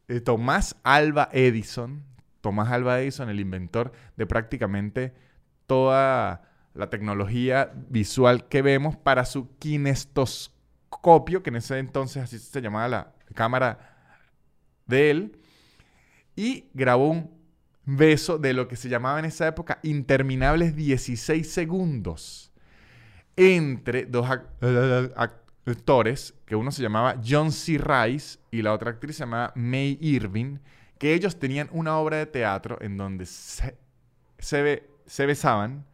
eh, Tomás Alba Edison, Tomás Alba Edison, el inventor de prácticamente toda la tecnología visual que vemos para su kinestoscopio, que en ese entonces así se llamaba la cámara de él, y grabó un beso de lo que se llamaba en esa época interminables 16 segundos entre dos actores, que uno se llamaba John C. Rice y la otra actriz se llamaba May Irving, que ellos tenían una obra de teatro en donde se, se, besaban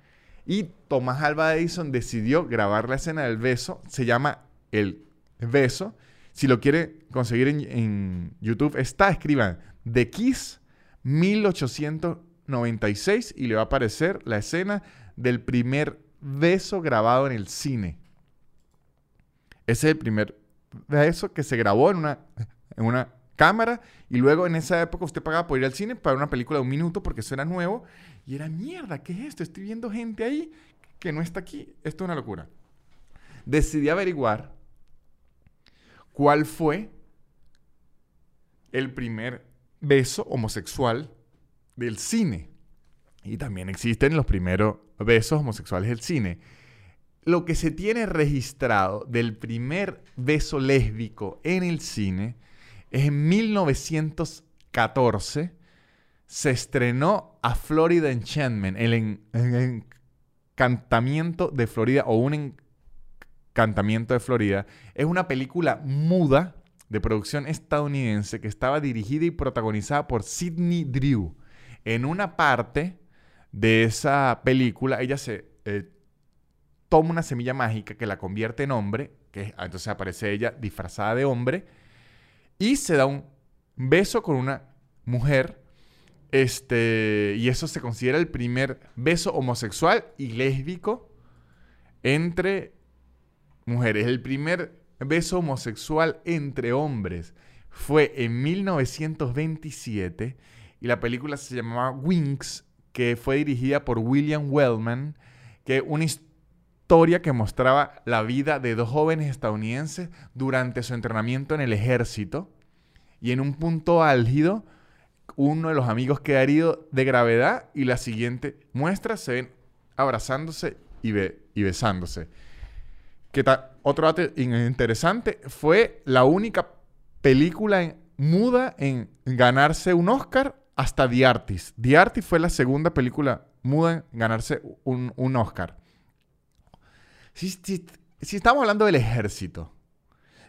y Tomás Alba Edison decidió grabar la escena del beso. Se llama El Beso. Si lo quiere conseguir en, YouTube, está, escriban The Kiss 1896 y le va a aparecer la escena del primer beso grabado en el cine. Ese es el primer beso que se grabó en una, en una cámara y luego en esa época usted pagaba por ir al cine para una película de un minuto porque eso era nuevo y era mierda, ¿qué es esto? Estoy viendo gente ahí que no está aquí. Esto es una locura. Decidí averiguar cuál fue el primer beso homosexual del cine. Y también existen los primeros besos homosexuales del cine. Lo que se tiene registrado del primer beso lésbico en el cine es en 1914 se estrenó a Florida Enchantment, el encantamiento de Florida o un encantamiento de Florida. Es una película muda de producción estadounidense que estaba dirigida y protagonizada por Sidney Drew. En una parte de esa película, ella se eh, toma una semilla mágica que la convierte en hombre, que entonces aparece ella disfrazada de hombre, y se da un beso con una mujer. Este, y eso se considera el primer beso homosexual y lésbico entre mujeres. El primer beso homosexual entre hombres fue en 1927 y la película se llamaba Wings, que fue dirigida por William Wellman, que una historia que mostraba la vida de dos jóvenes estadounidenses durante su entrenamiento en el ejército y en un punto álgido uno de los amigos queda herido de gravedad y la siguiente muestra se ven abrazándose y, besándose. Que otro dato interesante, fue la única película muda en ganarse un Oscar hasta The Artist. The fue la segunda película muda en ganarse un, Oscar. Si, si estamos hablando del ejército,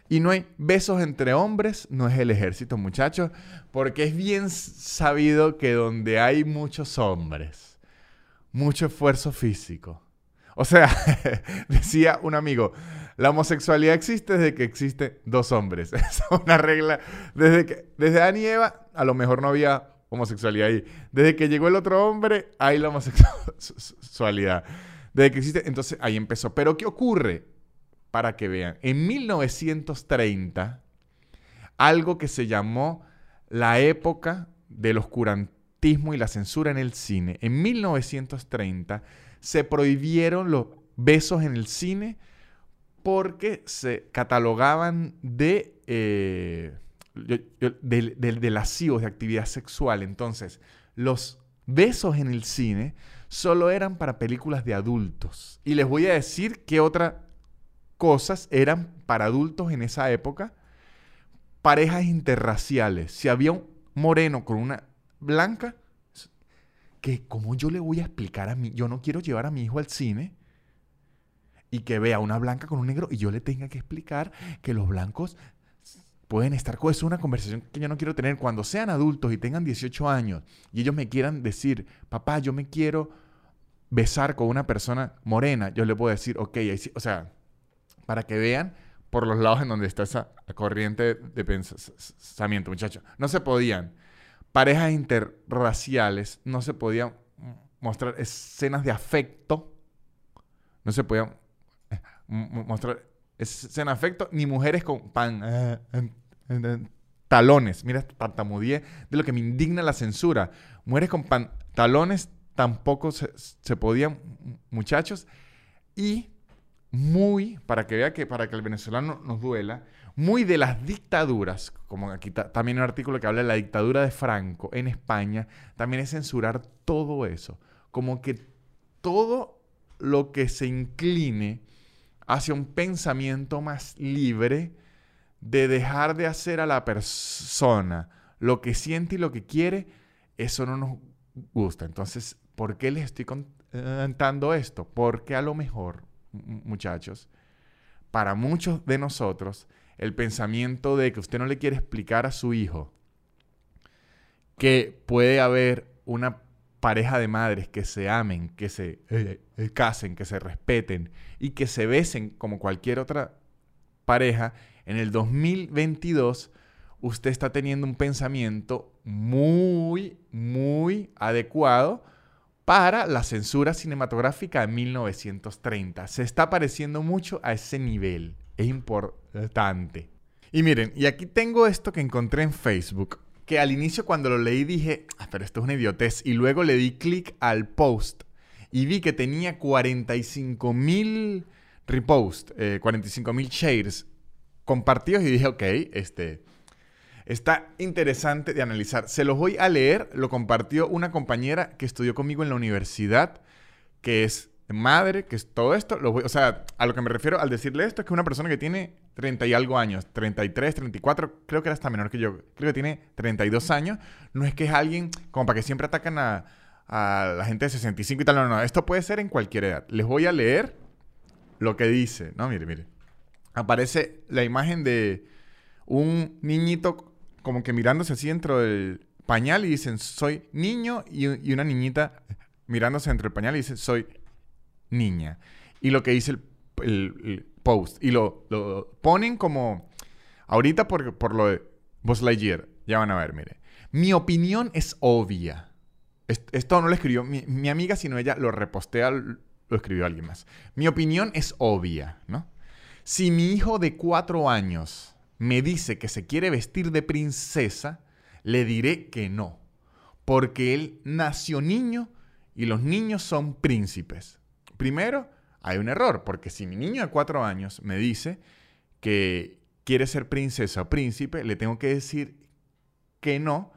y no hay besos entre hombres, no es el ejército, muchachos, porque es bien sabido que donde hay muchos hombres, mucho esfuerzo físico. O sea, decía un amigo, la homosexualidad existe desde que existen dos hombres. es una regla. Desde que desde y Eva, a lo mejor no había homosexualidad ahí. Desde que llegó el otro hombre, hay la homosexualidad. Desde que existe, entonces ahí empezó. Pero ¿qué ocurre? para que vean. En 1930, algo que se llamó la época del oscurantismo y la censura en el cine. En 1930 se prohibieron los besos en el cine porque se catalogaban de, eh, de, de lascivos, de actividad sexual. Entonces, los besos en el cine solo eran para películas de adultos. Y les voy a decir qué otra cosas eran para adultos en esa época parejas interraciales. Si había un moreno con una blanca, que como yo le voy a explicar a mí, yo no quiero llevar a mi hijo al cine y que vea una blanca con un negro y yo le tenga que explicar que los blancos pueden estar con eso. Es una conversación que yo no quiero tener. Cuando sean adultos y tengan 18 años y ellos me quieran decir, papá, yo me quiero besar con una persona morena, yo le puedo decir, ok, o sea, para que vean por los lados en donde está esa corriente de pensamiento, muchachos. No se podían. Parejas interraciales, no se podían mostrar escenas de afecto, no se podían eh, mostrar escenas de afecto, ni mujeres con pan, talones. Mira, tartamudeé de lo que me indigna la censura. Mujeres con pantalones tampoco se, se podían, muchachos. Y muy, para que vea que para que el venezolano nos duela, muy de las dictaduras, como aquí también un artículo que habla de la dictadura de Franco en España, también es censurar todo eso, como que todo lo que se incline hacia un pensamiento más libre de dejar de hacer a la persona lo que siente y lo que quiere, eso no nos gusta. Entonces, ¿por qué les estoy contando esto? Porque a lo mejor muchachos, para muchos de nosotros, el pensamiento de que usted no le quiere explicar a su hijo que puede haber una pareja de madres que se amen, que se eh, eh, casen, que se respeten y que se besen como cualquier otra pareja, en el 2022 usted está teniendo un pensamiento muy, muy adecuado para la censura cinematográfica de 1930. Se está pareciendo mucho a ese nivel. Es importante. Y miren, y aquí tengo esto que encontré en Facebook, que al inicio cuando lo leí dije, ah, pero esto es una idiotez, y luego le di clic al post y vi que tenía 45 mil reposts, 45 mil shares compartidos y dije, ok, este, Está interesante de analizar. Se los voy a leer. Lo compartió una compañera que estudió conmigo en la universidad, que es madre, que es todo esto. Lo o sea, a lo que me refiero al decirle esto es que una persona que tiene 30 y algo años, 33, 34, creo que era hasta menor que yo, creo que tiene 32 años, no es que es alguien como para que siempre atacan a, a la gente de 65 y tal. No, no, esto puede ser en cualquier edad. Les voy a leer lo que dice. No, mire, mire. Aparece la imagen de un niñito como que mirándose así dentro del pañal y dicen, soy niño, y, una niñita mirándose dentro del pañal y dice, soy niña. Y lo que dice el, post, y lo, ponen como, ahorita por, por lo de Buzz Lightyear, ya van a ver, mire. Mi opinión es obvia. Esto no lo escribió mi, mi amiga, sino ella lo repostea, lo escribió alguien más. Mi opinión es obvia, ¿no? Si mi hijo de cuatro años me dice que se quiere vestir de princesa, le diré que no, porque él nació niño y los niños son príncipes. Primero, hay un error, porque si mi niño de cuatro años me dice que quiere ser princesa o príncipe, le tengo que decir que no,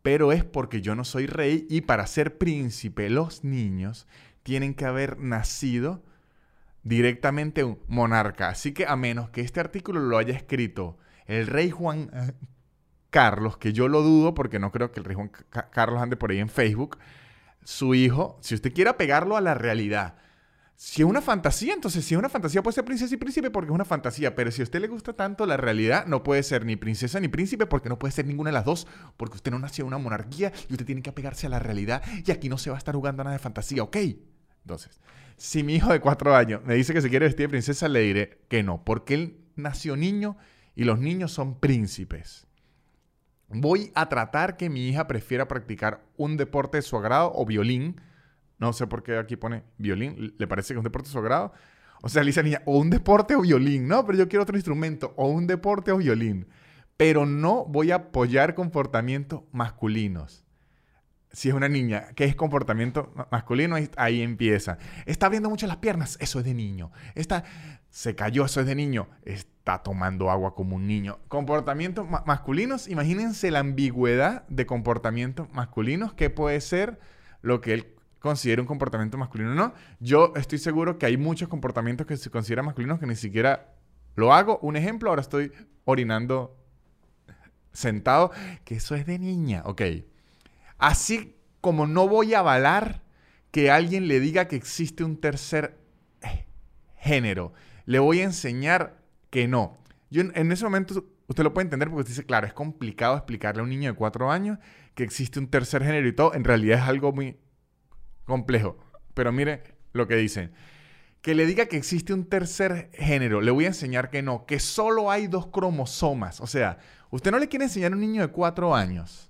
pero es porque yo no soy rey y para ser príncipe los niños tienen que haber nacido directamente un monarca. Así que a menos que este artículo lo haya escrito el rey Juan eh, Carlos, que yo lo dudo porque no creo que el rey Juan Carlos ande por ahí en Facebook, su hijo, si usted quiere pegarlo a la realidad, si es una fantasía, entonces si es una fantasía puede ser princesa y príncipe porque es una fantasía, pero si a usted le gusta tanto la realidad, no puede ser ni princesa ni príncipe porque no puede ser ninguna de las dos, porque usted no nació en una monarquía y usted tiene que apegarse a la realidad y aquí no se va a estar jugando nada de fantasía, ¿ok? Entonces, si mi hijo de cuatro años me dice que se quiere vestir de princesa, le diré que no, porque él nació niño y los niños son príncipes. Voy a tratar que mi hija prefiera practicar un deporte de su agrado o violín, no sé por qué aquí pone violín. ¿Le parece que es un deporte de su grado? O sea, le dice niña, o un deporte o violín. No, pero yo quiero otro instrumento. O un deporte o violín. Pero no voy a apoyar comportamientos masculinos. Si es una niña, ¿qué es comportamiento masculino? Ahí empieza. Está abriendo mucho las piernas, eso es de niño. Está, se cayó, eso es de niño. Está tomando agua como un niño. Comportamientos masculinos, imagínense la ambigüedad de comportamientos masculinos que puede ser lo que él considera un comportamiento masculino no. Yo estoy seguro que hay muchos comportamientos que se consideran masculinos que ni siquiera lo hago. Un ejemplo, ahora estoy orinando sentado, que eso es de niña, ok. Así como no voy a avalar que alguien le diga que existe un tercer género, le voy a enseñar que no. Yo en ese momento usted lo puede entender porque usted dice, claro, es complicado explicarle a un niño de cuatro años que existe un tercer género y todo. En realidad es algo muy complejo. Pero mire lo que dicen. Que le diga que existe un tercer género, le voy a enseñar que no, que solo hay dos cromosomas. O sea, usted no le quiere enseñar a un niño de cuatro años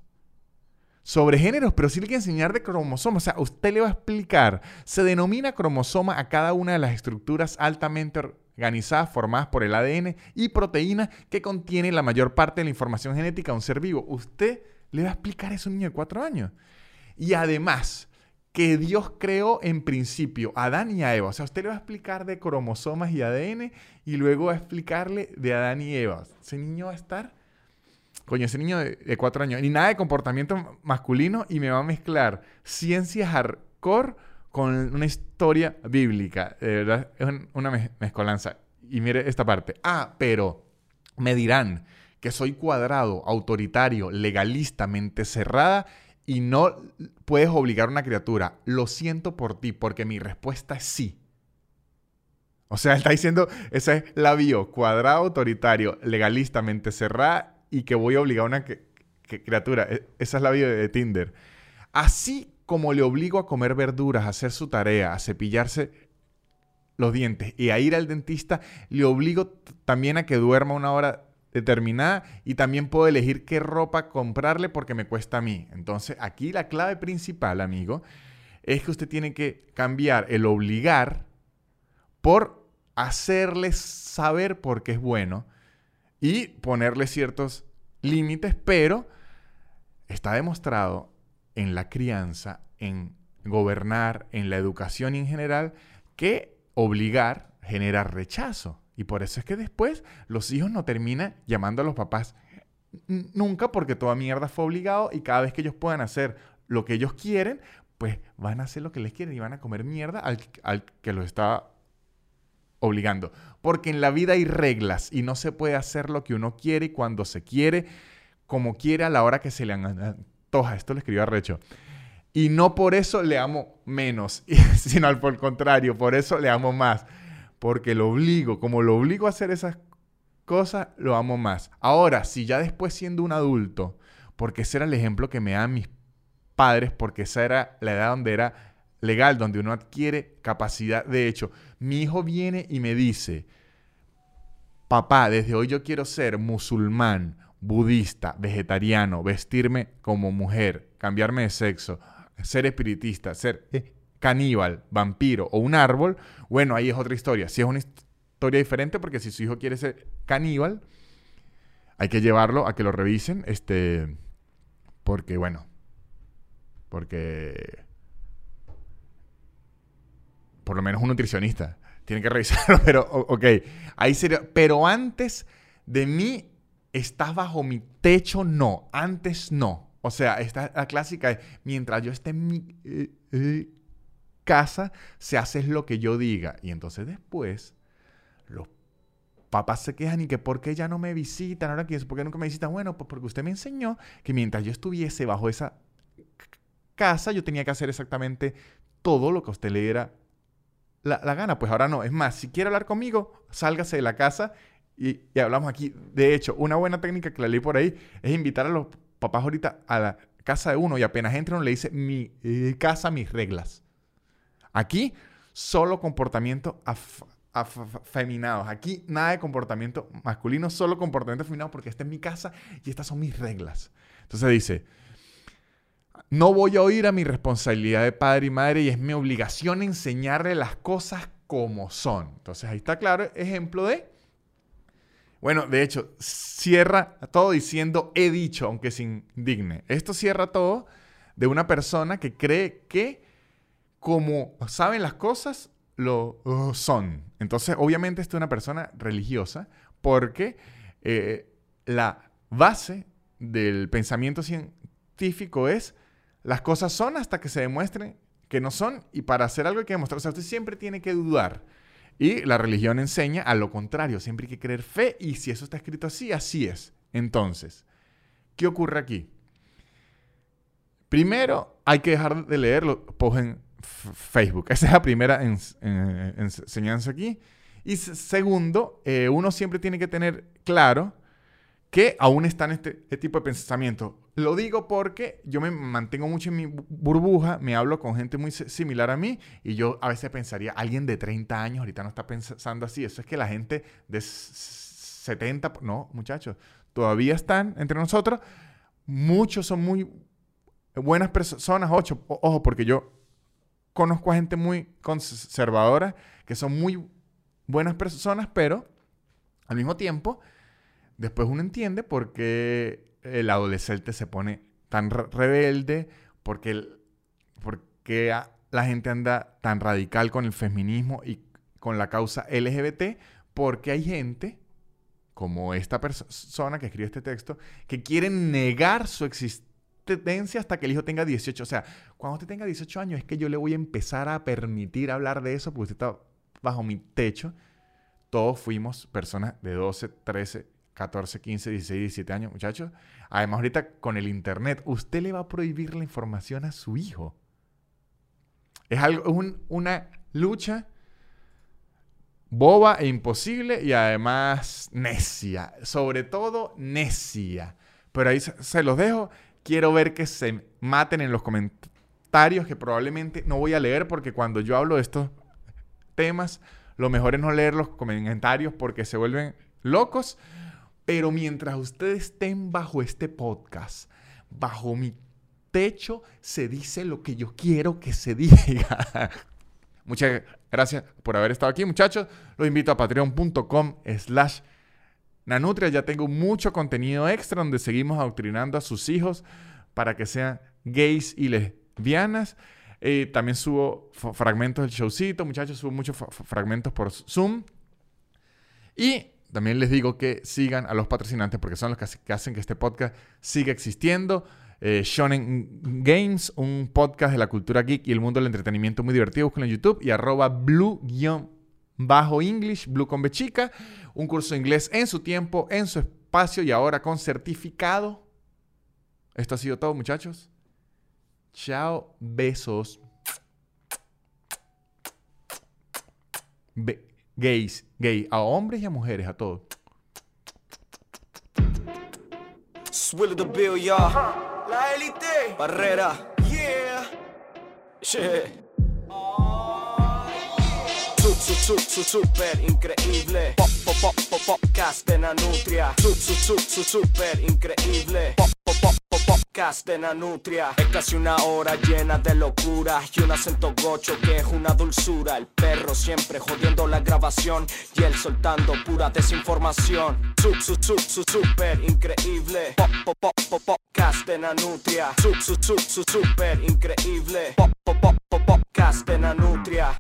sobre géneros, pero sí le quiere enseñar de cromosomas. O sea, usted le va a explicar. Se denomina cromosoma a cada una de las estructuras altamente organizadas formadas por el ADN y proteína que contiene la mayor parte de la información genética de un ser vivo. Usted le va a explicar eso a un niño de cuatro años. Y además, que Dios creó en principio a Adán y a Eva. O sea, usted le va a explicar de cromosomas y ADN y luego va a explicarle de Adán y Eva. Ese niño va a estar, coño, ese niño de, cuatro años, ni nada de comportamiento masculino y me va a mezclar ciencia hardcore con una historia bíblica. De verdad, es una mezcolanza. Y mire esta parte. Ah, pero me dirán que soy cuadrado, autoritario, legalistamente cerrada y no puedes obligar a una criatura, lo siento por ti, porque mi respuesta es sí. O sea, está diciendo, esa es la bio, cuadrado, autoritario, legalistamente cerrada y que voy a obligar a una criatura. E, esa es la bio de Tinder. Así como le obligo a comer verduras, a hacer su tarea, a cepillarse los dientes y a ir al dentista, le obligo también a que duerma una hora determinada y también puedo elegir qué ropa comprarle porque me cuesta a mí. Entonces, aquí la clave principal, amigo, es que usted tiene que cambiar el obligar por hacerle saber por qué es bueno y ponerle ciertos límites, pero está demostrado en la crianza, en gobernar, en la educación en general, que obligar genera rechazo. Y por eso es que después los hijos no terminan llamando a los papás nunca porque toda mierda fue obligado y cada vez que ellos puedan hacer lo que ellos quieren, pues van a hacer lo que les quieren y van a comer mierda al, que los está obligando. Porque en la vida hay reglas y no se puede hacer lo que uno quiere y cuando se quiere, como quiere a la hora que se le antoja. Esto lo escribió Arrecho. Y no por eso le amo menos, sino al por contrario, por eso le amo más porque lo obligo, como lo obligo a hacer esas cosas, lo amo más. Ahora, si ya después siendo un adulto, porque ese era el ejemplo que me dan mis padres, porque esa era la edad donde era legal, donde uno adquiere capacidad. De hecho, mi hijo viene y me dice, papá, desde hoy yo quiero ser musulmán, budista, vegetariano, vestirme como mujer, cambiarme de sexo, ser espiritista, ser caníbal, vampiro o un árbol, bueno, ahí es otra historia. Si es una historia diferente, porque si su hijo quiere ser caníbal, hay que llevarlo a que lo revisen, este, porque bueno, porque por lo menos un nutricionista tiene que revisarlo, pero ok, ahí sería, pero antes de mí estás bajo mi techo, no, antes no. O sea, esta la clásica mientras yo esté en mi eh, eh, casa, se hace lo que yo diga. Y entonces después, los papás se quejan y que por qué ya no me visitan, ahora que por qué nunca me visitan. Bueno, pues porque usted me enseñó que mientras yo estuviese bajo esa casa, yo tenía que hacer exactamente todo lo que usted le diera la, gana. Pues ahora no. Es más, si quiere hablar conmigo, sálgase de la casa y, hablamos aquí. De hecho, una buena técnica que la leí por ahí es invitar a los papás ahorita a la casa de uno y apenas entran le dice mi eh, casa, mis reglas. Aquí solo comportamiento afeminados. Aquí nada de comportamiento masculino, solo comportamiento afeminado porque esta es mi casa y estas son mis reglas. Entonces dice, no voy a oír a mi responsabilidad de padre y madre y es mi obligación enseñarle las cosas como son. Entonces ahí está claro ejemplo de bueno, de hecho, cierra todo diciendo he dicho, aunque se indigne. Esto cierra todo de una persona que cree que como saben las cosas, lo uh, son. Entonces, obviamente, esta es una persona religiosa porque eh, la base del pensamiento científico es las cosas son hasta que se demuestren que no son y para hacer algo hay que demostrar. O sea, usted siempre tiene que dudar. Y la religión enseña a lo contrario, siempre hay que creer fe y si eso está escrito así, así es. Entonces, ¿qué ocurre aquí? Primero, hay que dejar de leerlo en Facebook. Esa es la primera enseñanza aquí. Y segundo, eh, uno siempre tiene que tener claro que aún está en este, este, tipo de pensamiento. Lo digo porque yo me mantengo mucho en mi burbuja, me hablo con gente muy similar a mí y yo a veces pensaría, alguien de 30 años ahorita no está pensando así. Eso es que la gente de 70, no, muchachos, todavía están entre nosotros. Muchos son muy buenas personas, ocho, ojo, porque yo conozco a gente muy conservadora que son muy buenas personas, pero al mismo tiempo Después uno entiende por qué el adolescente se pone tan rebelde, por qué, la gente anda tan radical con el feminismo y con la causa LGBT, porque hay gente, como esta persona que escribe este texto, que quiere negar su existencia hasta que el hijo tenga 18. O sea, cuando usted tenga 18 años es que yo le voy a empezar a permitir hablar de eso porque usted está bajo mi techo. Todos fuimos personas de 12, 13, 14, 15, 16, 17 años, muchachos. Además, ahorita con el Internet, usted le va a prohibir la información a su hijo. Es, algo, una lucha boba e imposible y además necia. Sobre todo necia. Pero ahí se, los dejo. Quiero ver que se maten en los comentarios, que probablemente no voy a leer porque cuando yo hablo de estos temas, lo mejor es no leer los comentarios porque se vuelven locos. Pero mientras ustedes estén bajo este podcast, bajo mi techo, se dice lo que yo quiero que se diga. Muchas gracias por haber estado aquí, muchachos. Los invito a patreon.com slash nanutria. Ya tengo mucho contenido extra donde seguimos adoctrinando a sus hijos para que sean gays y lesbianas. Eh, también subo fragmentos del showcito, muchachos. Subo muchos fragmentos por Zoom. Y también les digo que sigan a los patrocinantes porque son los que, hacen que este podcast siga existiendo. Eh, Shonen Games, un podcast de la cultura geek y el mundo del entretenimiento muy divertido. Búsquenlo en YouTube y arroba blue-english, blue con bechica. Un curso de inglés en su tiempo, en su espacio y ahora con certificado. Esto ha sido todo, muchachos. Chao, besos. Gays, gay, a hombres y a mujeres, a todos. Swill the bill, y'all. La élite. Barrera. Yeah. Yeah. Su, su, su, su, super increíble. Pop, pop, pop, pop, podcast de Nanutria. Su, su, su, su, super increíble. Pop, pop, pop, podcast. de Nanutria. Es casi una hora llena de locura y un acento gocho que es una dulzura. El perro siempre jodiendo la grabación y él soltando pura desinformación. Sub, sub, sub, sub, super increíble. Pop, pop, pop, pop, podcast de Nanutria. Sub, sub, sub, sub, super increíble. Pop, pop, pop, pop, podcast de Nanutria.